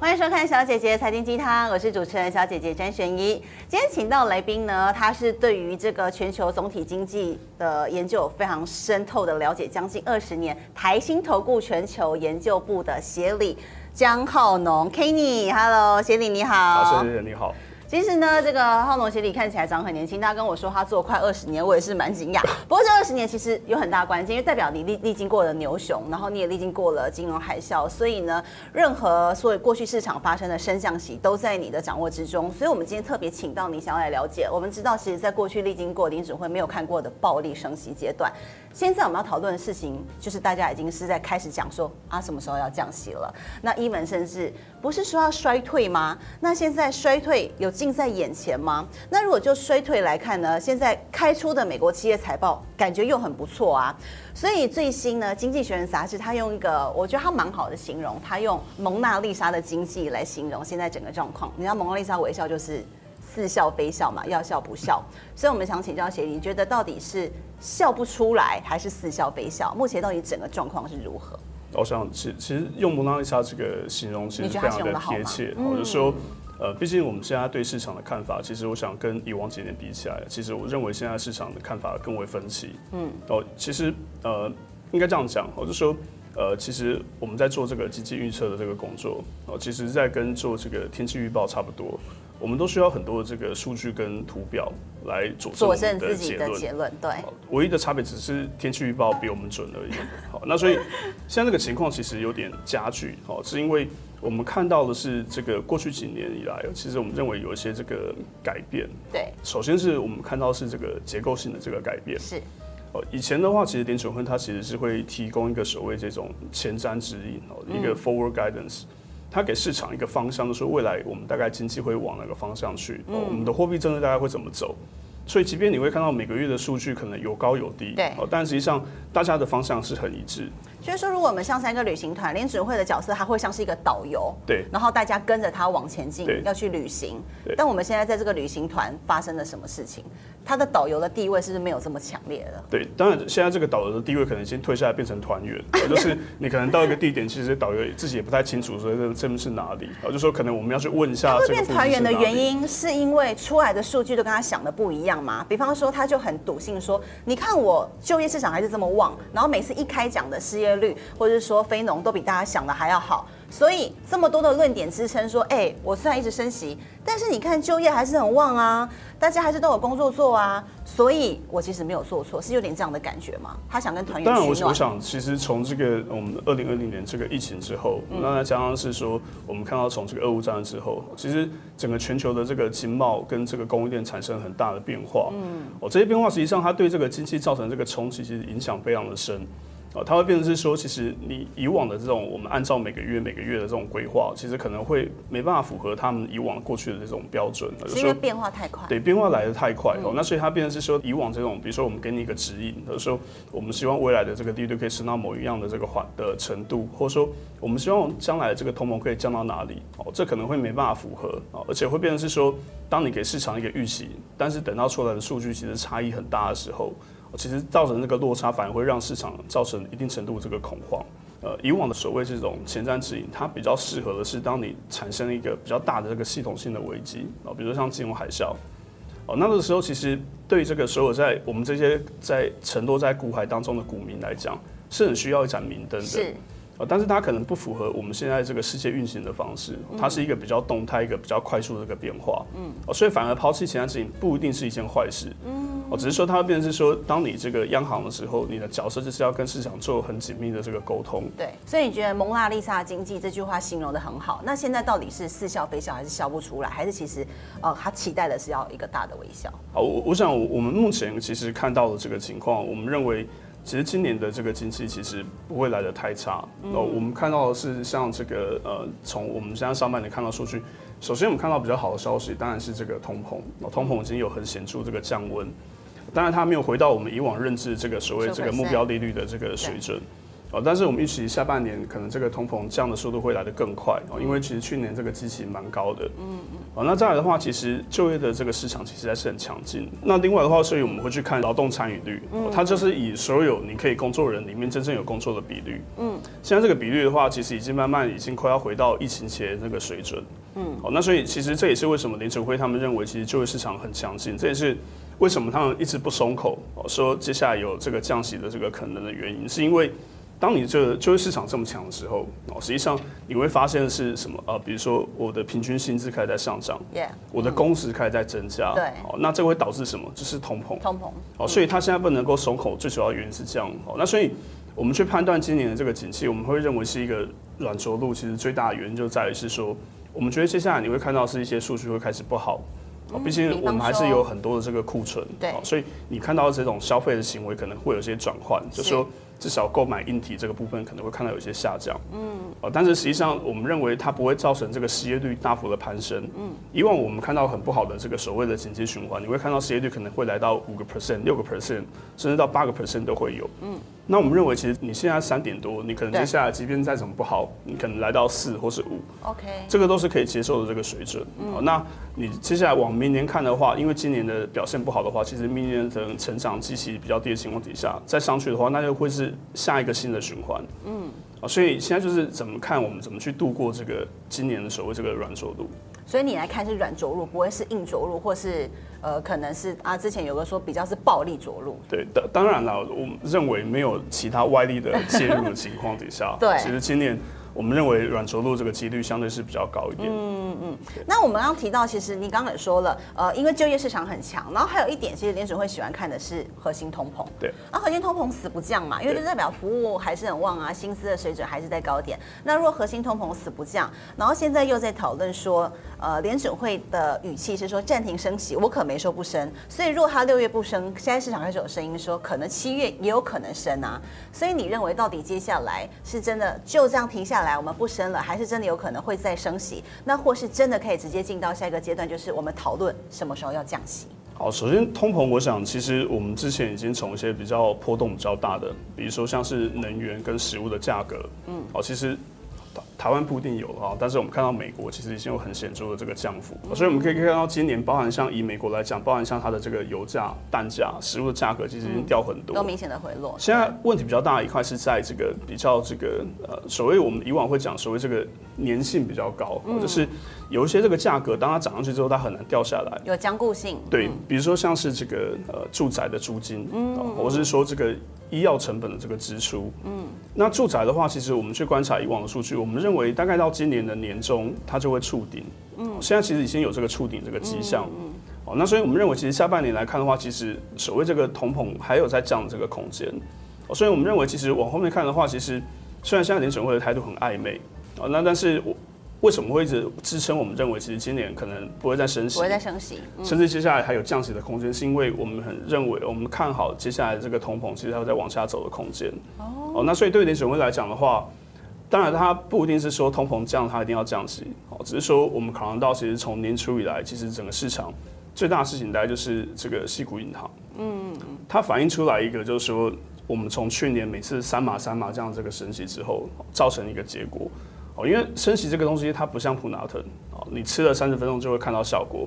欢迎收看《小姐姐财经鸡汤》，我是主持人小姐姐詹璇怡。今天请到雷宾呢，他是对于这个全球总体经济的研究有非常深透的了解，将近二十年。台新投顾全球研究部的协理江浩农 Kenny，Hello，协理你好。你好。其实呢，这个浩龙协理看起来长很年轻，他跟我说他做快二十年，我也是蛮惊讶。不过这二十年其实有很大关系，因为代表你历历经过了牛熊，然后你也历经过了金融海啸，所以呢，任何所以过去市场发生的升降息都在你的掌握之中。所以我们今天特别请到你，想要来了解。我们知道，其实在过去历经过林指会没有看过的暴力升息阶段。现在我们要讨论的事情，就是大家已经是在开始讲说啊，什么时候要降息了？那一门甚至不是说要衰退吗？那现在衰退有近在眼前吗？那如果就衰退来看呢？现在开出的美国企业财报感觉又很不错啊。所以最新呢，《经济学人》杂志他用一个我觉得他蛮好的形容，他用蒙娜丽莎的经济来形容现在整个状况。你知道蒙娜丽莎微笑就是。似笑非笑嘛，要笑不笑，所以我们想请教协理，你觉得到底是笑不出来，还是似笑非笑？目前到底整个状况是如何？我想，其其实用蒙娜丽莎这个形容其实非常的贴切。我就说，呃，毕竟我们现在对市场的看法，其实我想跟以往几年比起来，其实我认为现在市场的看法更为分歧。嗯，哦，其实呃，应该这样讲，我就说，呃，其实我们在做这个经济预测的这个工作，哦，其实在跟做这个天气预报差不多。我们都需要很多的这个数据跟图表来佐证，证自己的结论。对，唯一的差别只是天气预报比我们准而已。好，那所以现在这个情况其实有点加剧。哦，是因为我们看到的是这个过去几年以来，其实我们认为有一些这个改变。对，首先是我们看到是这个结构性的这个改变。是。哦，以前的话，其实联准会它其实是会提供一个所谓这种前瞻指引，哦，一个 forward guidance。它给市场一个方向，就是说未来我们大概经济会往哪个方向去，嗯、我们的货币政策大概会怎么走。所以，即便你会看到每个月的数据可能有高有低，对，但实际上大家的方向是很一致。就是说，如果我们像三个旅行团，联准会的角色，他会像是一个导游，对，然后大家跟着他往前进，要去旅行。但我们现在在这个旅行团发生了什么事情？他的导游的地位是不是没有这么强烈了？对，当然现在这个导游的地位可能已经退下来变成团员，就是你可能到一个地点，其实导游自己也不太清楚说这这边是哪里，然后，就说可能我们要去问一下。会变团员的原因是因为出来的数据都跟他想的不一样吗？比方说，他就很笃信说，你看我就业市场还是这么旺，然后每次一开讲的失业率，或者是说非农都比大家想的还要好。所以这么多的论点支撑说，哎、欸，我虽然一直升息，但是你看就业还是很旺啊，大家还是都有工作做啊，所以我其实没有做错，是有点这样的感觉嘛？他想跟团员。当然，我我想其实从这个我们二零二零年这个疫情之后，那再加上是说我们看到从这个俄乌战争之后，其实整个全球的这个经贸跟这个供应链产生很大的变化。嗯，哦，这些变化实际上它对这个经济造成这个冲击，其实影响非常的深。哦，它会变成是说，其实你以往的这种，我们按照每个月每个月的这种规划，其实可能会没办法符合他们以往过去的这种标准，是因为变化太快。对，变化来的太快哦，那所以它变成是说，以往这种，比如说我们给你一个指引，比如说我们希望未来的这个利率可以升到某一样的这个环的程度，或者说我们希望将来的这个通膨可以降到哪里，哦，这可能会没办法符合哦，而且会变成是说，当你给市场一个预期，但是等到出来的数据其实差异很大的时候。其实造成这个落差，反而会让市场造成一定程度这个恐慌。呃，以往的所谓这种前瞻指引，它比较适合的是当你产生一个比较大的这个系统性的危机啊，比如说像金融海啸。哦，那个时候其实对这个所有在我们这些在沉落在股海当中的股民来讲，是很需要一盏明灯的。是。但是它可能不符合我们现在这个世界运行的方式，它是一个比较动态、一个比较快速的一个变化。嗯。哦，所以反而抛弃前瞻指引不一定是一件坏事。嗯。哦，只是说它会变成是说，当你这个央行的时候，你的角色就是要跟市场做很紧密的这个沟通。对，所以你觉得蒙娜丽莎经济这句话形容的很好。那现在到底是似笑非笑，还是笑不出来，还是其实呃，他期待的是要一个大的微笑？好，我我想我们目前其实看到的这个情况，我们认为其实今年的这个经济其实不会来的太差。那、嗯、我们看到的是像这个呃，从我们现在上半年看到数据，首先我们看到比较好的消息，当然是这个通膨，通膨已经有很显著这个降温。当然，它没有回到我们以往认知这个所谓这个目标利率的这个水准。哦，但是我们预期下半年可能这个通膨降的速度会来得更快哦，因为其实去年这个基期蛮高的。嗯嗯。哦，那再来的话，其实就业的这个市场其实还是很强劲。那另外的话，所以我们会去看劳动参与率，哦，它就是以所有你可以工作人里面真正有工作的比率。嗯。现在这个比率的话，其实已经慢慢已经快要回到疫情前那个水准。嗯。哦，那所以其实这也是为什么林准会他们认为其实就业市场很强劲，这也是为什么他们一直不松口哦，说接下来有这个降息的这个可能的原因，是因为。当你这个就业市场这么强的时候，哦，实际上你会发现的是什么啊？比如说我的平均薪资开始在上涨.我的工时开始在增加，对，哦，那这会导致什么？就是通膨，通膨，哦，所以它现在不能够松口，最主要原因是这样，哦，那所以我们去判断今年的这个景气，我们会认为是一个软着陆，其实最大的原因就在于是说，我们觉得接下来你会看到是一些数据会开始不好，哦，毕竟我们还是有很多的这个库存，对，所以你看到这种消费的行为可能会有些转换，就是说。至少购买硬体这个部分可能会看到有些下降，嗯，哦，但是实际上我们认为它不会造成这个失业率大幅的攀升，嗯，以往我们看到很不好的这个所谓的经济循环，你会看到失业率可能会来到五个 percent、六个 percent，甚至到八个 percent 都会有，嗯。那我们认为，其实你现在三点多，你可能接下来即便再怎么不好，你可能来到四或是五，OK，这个都是可以接受的这个水准。嗯，那你接下来往明年看的话，因为今年的表现不好的话，其实明年的成长基期比较低的情况底下，再上去的话，那就会是下一个新的循环。嗯，啊，所以现在就是怎么看我们怎么去度过这个今年的所谓这个软着陆。所以你来看是软着陆，不会是硬着陆，或是呃，可能是啊，之前有个说比较是暴力着陆。对，当当然了，我们认为没有其他外力的介入的情况底下，对，其实今年。我们认为软着陆这个几率相对是比较高一点。嗯嗯。那我们刚刚提到，其实你刚刚也说了，呃，因为就业市场很强，然后还有一点，其实联准会喜欢看的是核心通膨。对。啊核心通膨死不降嘛，因为就代表服务还是很旺啊，薪资的水准还是在高点。那如果核心通膨死不降，然后现在又在讨论说，呃，联准会的语气是说暂停升息，我可没说不升。所以如果他六月不升，现在市场开始有声音说，可能七月也有可能升啊。所以你认为到底接下来是真的就这样停下来，我们不升了？还是真的有可能会再升息，那或是真的可以直接进到下一个阶段，就是我们讨论什么时候要降息。好，首先通膨，我想其实我们之前已经从一些比较波动比较大的，比如说像是能源跟食物的价格，嗯，哦，其实。台湾不一定有啊，但是我们看到美国其实已经有很显著的这个降幅，所以我们可以看到今年，包含像以美国来讲，包含像它的这个油价、蛋价、食物的价格，其实已经掉很多，都明显的回落。现在问题比较大的一块是在这个比较这个呃，所谓我们以往会讲所谓这个粘性比较高，或者是有一些这个价格，当它涨上去之后，它很难掉下来，有僵固性。对，比如说像是这个呃住宅的租金，嗯，或是说这个。医药成本的这个支出，嗯，那住宅的话，其实我们去观察以往的数据，我们认为大概到今年的年中，它就会触顶，嗯，现在其实已经有这个触顶这个迹象，嗯，哦，那所以我们认为，其实下半年来看的话，其实所谓这个通膨还有在降的这个空间，哦，所以我们认为，其实往后面看的话，其实虽然现在联准会的态度很暧昧，哦，那但是我。为什么会一直支撑？我们认为其实今年可能不会再升息，不会再升息，嗯、甚至接下来还有降息的空间，是因为我们很认为，我们看好接下来这个通膨其实还有再往下走的空间。哦，哦，那所以对于联准会来讲的话，当然它不一定是说通膨降，它一定要降息。哦，只是说我们考量到，其实从年初以来，其实整个市场最大的事情大概就是这个西谷银行。嗯，它反映出来一个就是说，我们从去年每次三码三码这样这个升息之后，造成一个结果。哦，因为升息这个东西，它不像普拿疼。你吃了三十分钟就会看到效果，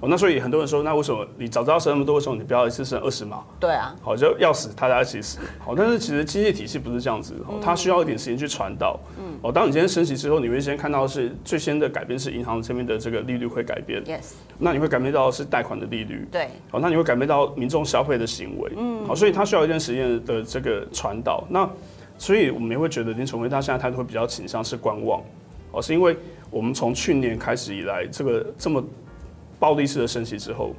哦，那所以很多人说，那为什么你早知道升那么多，为什么你不要一次升二十码？对啊，好就要死，大家一起死。好，但是其实经济体系不是这样子，它需要一点时间去传导。嗯，哦，当你今天升息之后，你会先看到是最先的改变是银行这边的这个利率会改变。Yes，那你会感觉到是贷款的利率。对，好，那你会感觉到民众消费的行为。嗯，好，所以它需要一段时间的这个传导。那所以我们也会觉得林崇辉他现在态度会比较倾向是观望。哦，是因为我们从去年开始以来，这个这么暴力式的升息之后，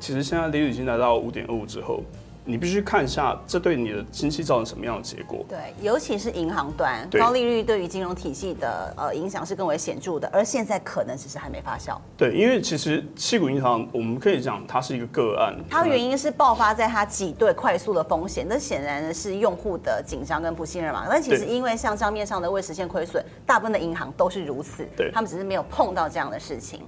其实现在利率已经来到五点二五之后。你必须看一下，这对你的经济造成什么样的结果？对，尤其是银行端，高利率对于金融体系的呃影响是更为显著的，而现在可能只是还没发酵。对，因为其实七股银行，我们可以讲它是一个个案，它原因是爆发在它挤兑快速的风险，那显然的是用户的紧张跟不信任嘛。但其实因为像账面上的未实现亏损，大部分的银行都是如此，对，他们只是没有碰到这样的事情。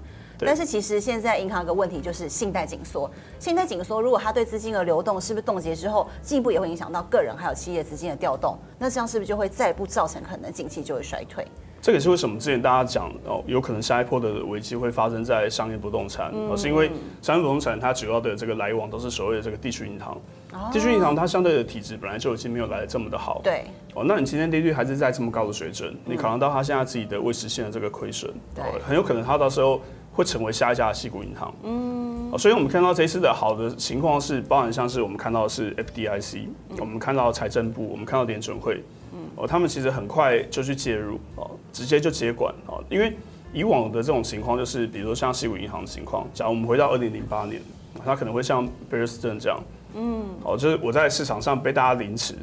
但是其实现在银行有个问题就是信贷紧缩，信贷紧缩如果它对资金的流动是不是冻结之后，进一步也会影响到个人还有企业资金的调动，那这样是不是就会再一步造成可能景气就会衰退？这个也是为什么之前大家讲哦，有可能下一波的危机会发生在商业不动产，是因为商业不动产它主要的这个来往都是所谓的这个地区银行，哦、地区银行它相对的体质本来就已经没有来的这么的好，对，哦，那你今天利率还是在这么高的水准，嗯、你考量到它现在自己的未实现的这个亏损，对、哦，很有可能它到时候会成为下一家的矽谷银行，嗯，哦，所以我们看到这一次的好的情况是，包含像是我们看到的是 FDIC，、嗯、我们看到财政部，我们看到联准会。哦，他们其实很快就去介入哦，直接就接管哦，因为以往的这种情况就是，比如说像矽谷银行的情况，假如我们回到二零零八年，它可能会像 Bear Stearns 这样，嗯，哦，就是我在市场上被大家凌迟，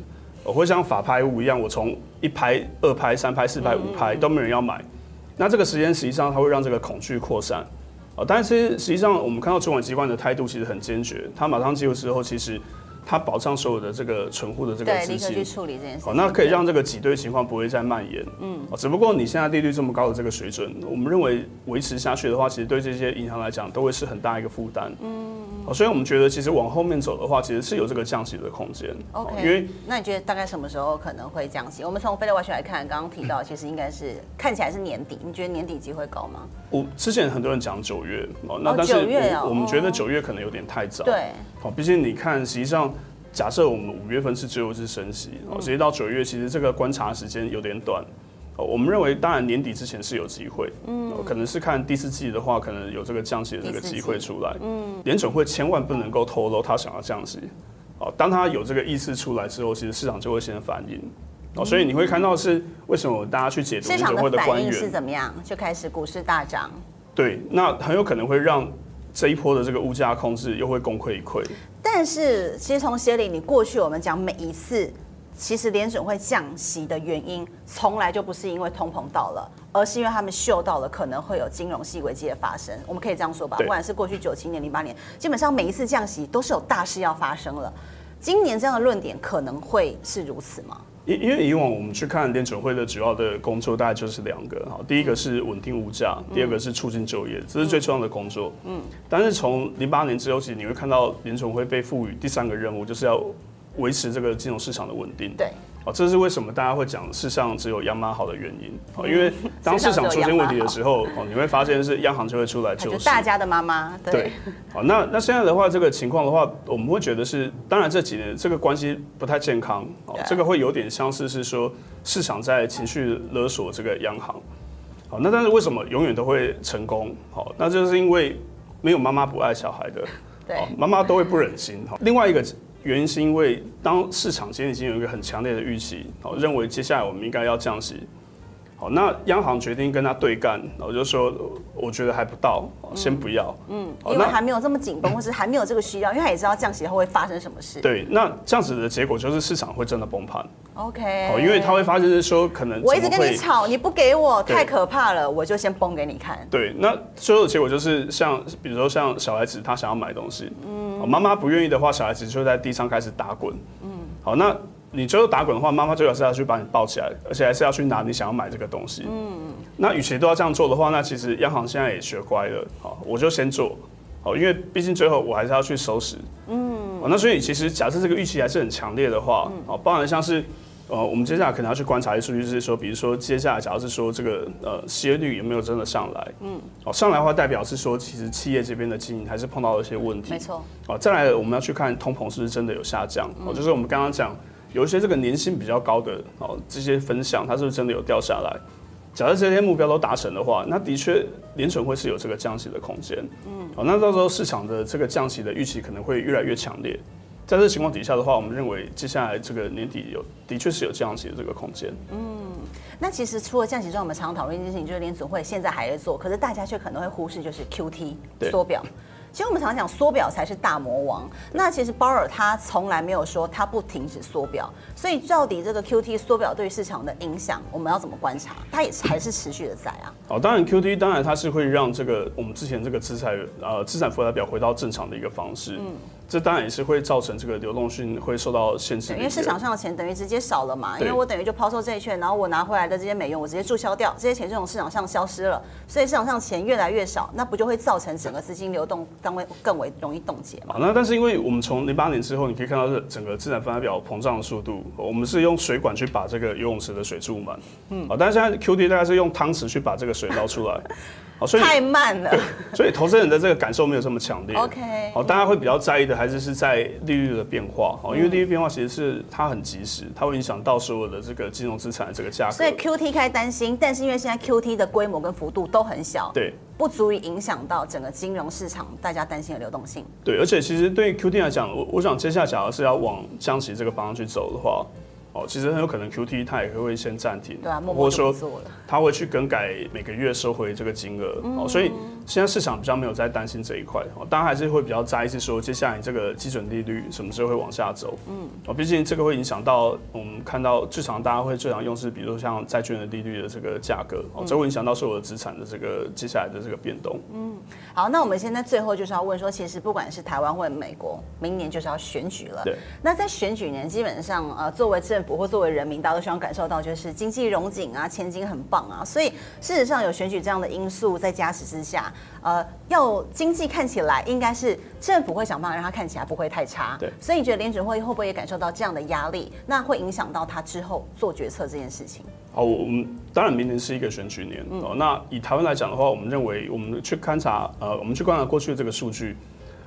我会像法拍屋一样，我从一拍、二拍、三拍、四拍、五拍都没人要买，那这个时间实际上它会让这个恐惧扩散，啊，但是实际上我们看到主管机关的态度其实很坚决，他马上介入之后，其实。它保障所有的这个存户的这个资金，对，立刻去处理这件事。好，那可以让这个挤兑情况不会再蔓延。嗯，只不过你现在利率这么高的这个水准，我们认为维持下去的话，其实对这些银行来讲都会是很大一个负担。嗯，所以我们觉得其实往后面走的话，其实是有这个降息的空间。OK，因为那你觉得大概什么时候可能会降息？我们从 Fed Watch 来看，刚刚提到其实应该是看起来是年底，你觉得年底机会高吗？我之前很多人讲九月哦，那但是我们觉得九月可能有点太早。对，好，毕竟你看，实际上。假设我们五月份是最后一次升息，哦，直接到九月，其实这个观察时间有点短，哦，我们认为当然年底之前是有机会，嗯，可能是看第四季的话，可能有这个降息的这个机会出来，嗯，联准会千万不能够透露他想要降息，哦，当他有这个意思出来之后，其实市场就会先反应，哦，所以你会看到是为什么大家去解读联准会的官员是怎么样，就开始股市大涨，对，那很有可能会让这一波的这个物价控制又会功亏一篑。但是，其实从协理，你过去我们讲每一次，其实联准会降息的原因，从来就不是因为通膨到了，而是因为他们嗅到了可能会有金融系危机的发生。我们可以这样说吧？不管是过去九七年、零八年，基本上每一次降息都是有大事要发生了。今年这样的论点可能会是如此吗？因因为以往我们去看联准会的主要的工作，大概就是两个哈，第一个是稳定物价，第二个是促进就业，这是最重要的工作。嗯，但是从零八年之后，其实你会看到联准会被赋予第三个任务，就是要维持这个金融市场的稳定。对。哦，这是为什么大家会讲世上只有央妈好的原因。哦，因为当市场出现问题的时候，哦，你会发现是央行就会出来救市。大家的妈妈。对。好，那那现在的话，这个情况的话，我们会觉得是，当然这几年这个关系不太健康。哦，这个会有点相似是说市场在情绪勒索这个央行。好，那但是为什么永远都会成功？好，那就是因为没有妈妈不爱小孩的。对。妈妈都会不忍心。好，另外一个。原因是因为当市场今天已经有一个很强烈的预期，好，认为接下来我们应该要降息。好，那央行决定跟他对干，然后就说，我觉得还不到，先不要。嗯，因为还没有这么紧绷，或是还没有这个需要，因为他也知道降息后会发生什么事。对，那这样子的结果就是市场会真的崩盘。OK。好，因为他会发现是说，可能我一直跟你吵，你不给我，太可怕了，我就先崩给你看。对，那最后的结果就是像，比如说像小孩子他想要买东西，嗯，妈妈不愿意的话，小孩子就在地上开始打滚。嗯，好，那。你最后打滚的话，妈妈最好是要去把你抱起来，而且还是要去拿你想要买这个东西。嗯，那与其都要这样做的话，那其实央行现在也学乖了。好，我就先做。好，因为毕竟最后我还是要去收拾。嗯，那所以其实假设这个预期还是很强烈的话，好，包含像是呃，我们接下来可能要去观察一些数据，是说，比如说接下来假如是说这个呃失业率有没有真的上来？嗯，哦，上来的话代表是说，其实企业这边的经营还是碰到了一些问题。没错。好，再来我们要去看通膨是不是真的有下降？哦，就是我们刚刚讲。有一些这个年薪比较高的哦，这些分项它是不是真的有掉下来？假设这些目标都达成的话，那的确联准会是有这个降息的空间。嗯，好，那到时候市场的这个降息的预期可能会越来越强烈。在这个情况底下的话，我们认为接下来这个年底有的确是有降息的这个空间。嗯，那其实除了降息之外，我们常常讨论一件事情，就是联准会现在还在做，可是大家却可能会忽视，就是 QT 缩表。其实我们常常讲缩表才是大魔王，那其实鲍尔他从来没有说他不停止缩表，所以到底这个 QT 缩表对市场的影响，我们要怎么观察？它也还是持续的在啊。哦，当然 QT 当然它是会让这个我们之前这个资产呃资产负债表回到正常的一个方式。嗯。这当然也是会造成这个流动性会受到限制，因为市场上的钱等于直接少了嘛，因为我等于就抛售债券，然后我拿回来的这些美元我直接注销掉，这些钱就从市场上消失了，所以市场上钱越来越少，那不就会造成整个资金流动单位更为容易冻结嘛？那但是因为我们从零八年之后，你可以看到这整个资产负债表膨胀的速度，我们是用水管去把这个游泳池的水注满，嗯，啊，但是现在 QT 大概是用汤匙去把这个水捞出来。哦，所以太慢了，所以投资人的这个感受没有这么强烈。OK，好，大家会比较在意的还是是在利率的变化，哦，因为利率变化其实是它很及时，它会影响到所有的这个金融资产的这个价格。所以 QT 开始担心，但是因为现在 QT 的规模跟幅度都很小，对，不足以影响到整个金融市场大家担心的流动性。对，而且其实对 QD 来讲，我我想接下来假如是要往降息这个方向去走的话。哦，其实很有可能 QT 它也会先暂停，对啊，默默做了，或者说它会去更改每个月收回这个金额，哦、嗯，所以现在市场比较没有在担心这一块，哦，当然还是会比较在意是说接下来这个基准利率什么时候会往下走，嗯，哦，毕竟这个会影响到我们看到最常大家会最常用是，比如说像债券的利率的这个价格，哦，这会影响到所有的资产的这个接下来的这个变动，嗯，好，那我们现在最后就是要问说，其实不管是台湾或者美国，明年就是要选举了，对，那在选举年基本上呃，作为政府或作为人民。大家都希望感受到，就是经济荣景啊，前景很棒啊，所以事实上有选举这样的因素在加持之下，呃，要经济看起来应该是政府会想办法让它看起来不会太差。对，所以你觉得联准会会不会也感受到这样的压力？那会影响到他之后做决策这件事情？哦，我们当然明年是一个选举年哦。那以台湾来讲的话，我们认为我们去勘察，呃，我们去观察过去的这个数据，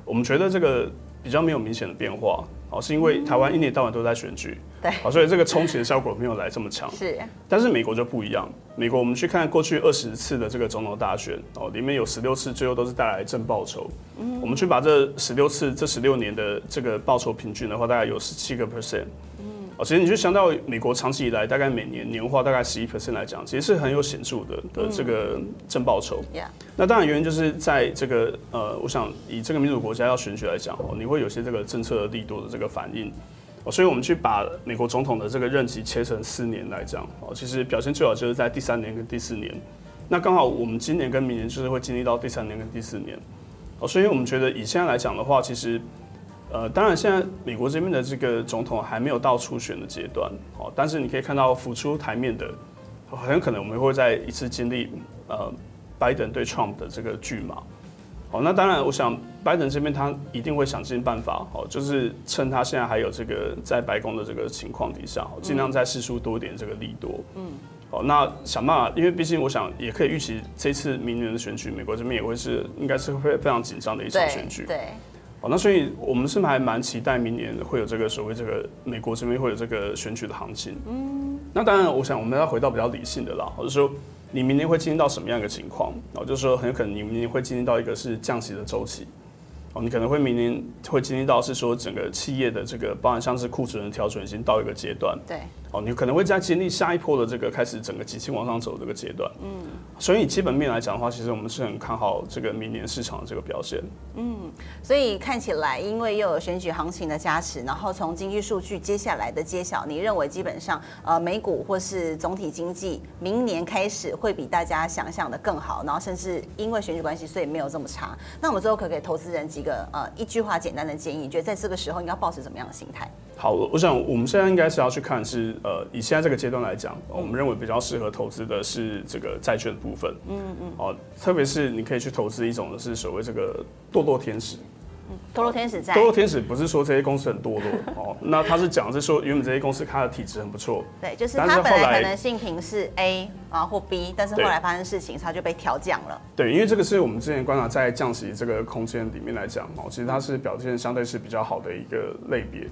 我们觉得这个比较没有明显的变化。哦，是因为台湾一年到晚都在选举，对，好，所以这个冲击的效果没有来这么强。是，但是美国就不一样。美国我们去看过去二十次的这个总统大选，哦，里面有十六次最后都是带来正报酬。嗯，我们去把这十六次这十六年的这个报酬平均的话，大概有十七个 percent。其实你就想到美国长期以来大概每年年化大概十一 percent 来讲，其实是很有显著的的这个正报酬。那当然原因就是在这个呃，我想以这个民主国家要选举来讲哦，你会有些这个政策的力度的这个反应。哦，所以我们去把美国总统的这个任期切成四年来讲哦，其实表现最好就是在第三年跟第四年。那刚好我们今年跟明年就是会经历到第三年跟第四年。哦，所以我们觉得以现在来讲的话，其实。呃，当然，现在美国这边的这个总统还没有到初选的阶段，哦，但是你可以看到浮出台面的，很可能我们会再一次经历呃，拜登对 Trump 的这个巨马，哦，那当然，我想拜登这边他一定会想尽办法，哦，就是趁他现在还有这个在白宫的这个情况底下，尽量再试出多一点这个利多，嗯，哦，那想办法，因为毕竟我想也可以预期这次明年的选举，美国这边也会是应该是会非常紧张的一场选举，对。对哦，那所以我们是还蛮期待明年会有这个所谓这个美国这边会有这个选举的行情。嗯，那当然，我想我们要回到比较理性的啦，或者说你明年会经历到什么样一个情况？哦，就是说很有可能你明年会经历到一个是降息的周期。哦，你可能会明年会经历到是说整个企业的这个，包含像是库存的调整已经到一个阶段。对。哦，你可能会在经历下一波的这个开始整个急性往上走这个阶段。嗯。所以基本面来讲的话，其实我们是很看好这个明年市场的这个表现。嗯。所以看起来，因为又有选举行情的加持，然后从经济数据接下来的揭晓，你认为基本上呃美股或是总体经济明年开始会比大家想象的更好，然后甚至因为选举关系，所以没有这么差。那我们最后可给投资人几个呃一句话简单的建议？你觉得在这个时候应该保持怎么样的心态？好，我想我们现在应该是要去看是呃，以现在这个阶段来讲，我们认为比较适合投资的是这个债券的部分。嗯嗯。哦，特别是你可以去投资一种的是所谓这个堕落天使。堕落天使债。堕落天使不是说这些公司很堕落哦，那他是讲的是说原本这些公司它的体质很不错。对，就是它本来可能性评是 A 啊或 B，但是后来发生事情，它就被调降了。对，因为这个是我们之前观察在降息这个空间里面来讲哦，其实它是表现相对是比较好的一个类别。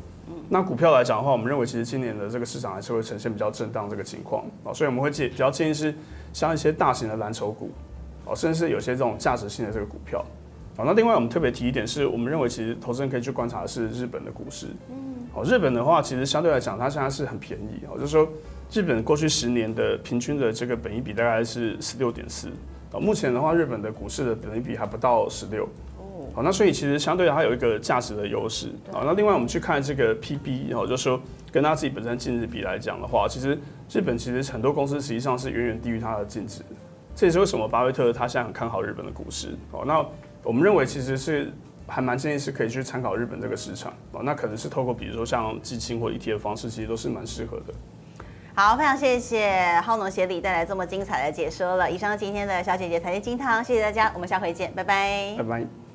那股票来讲的话，我们认为其实今年的这个市场还是会呈现比较震荡这个情况啊，所以我们会建比较建议是像一些大型的蓝筹股哦，甚至是有些这种价值性的这个股票。好，那另外我们特别提一点是，我们认为其实投资人可以去观察的是日本的股市。嗯，好，日本的话其实相对来讲，它现在是很便宜哦，就是说日本过去十年的平均的这个本益比大概是十六点四，目前的话，日本的股市的本益比还不到十六。好，那所以其实相对它有一个价值的优势。好，那另外我们去看这个 PB，然后就是说跟它自己本身净值比来讲的话，其实日本其实很多公司实际上是远远低于它的净值。这也是为什么巴菲特他现在很看好日本的股市。好，那我们认为其实是还蛮建议是可以去参考日本这个市场。哦，那可能是透过比如说像基金或 ETF 的方式，其实都是蛮适合的。好，非常谢谢浩农协理带来这么精彩的解说了。以上今天的小姐姐财经金汤，谢谢大家，我们下回见，拜拜，拜拜。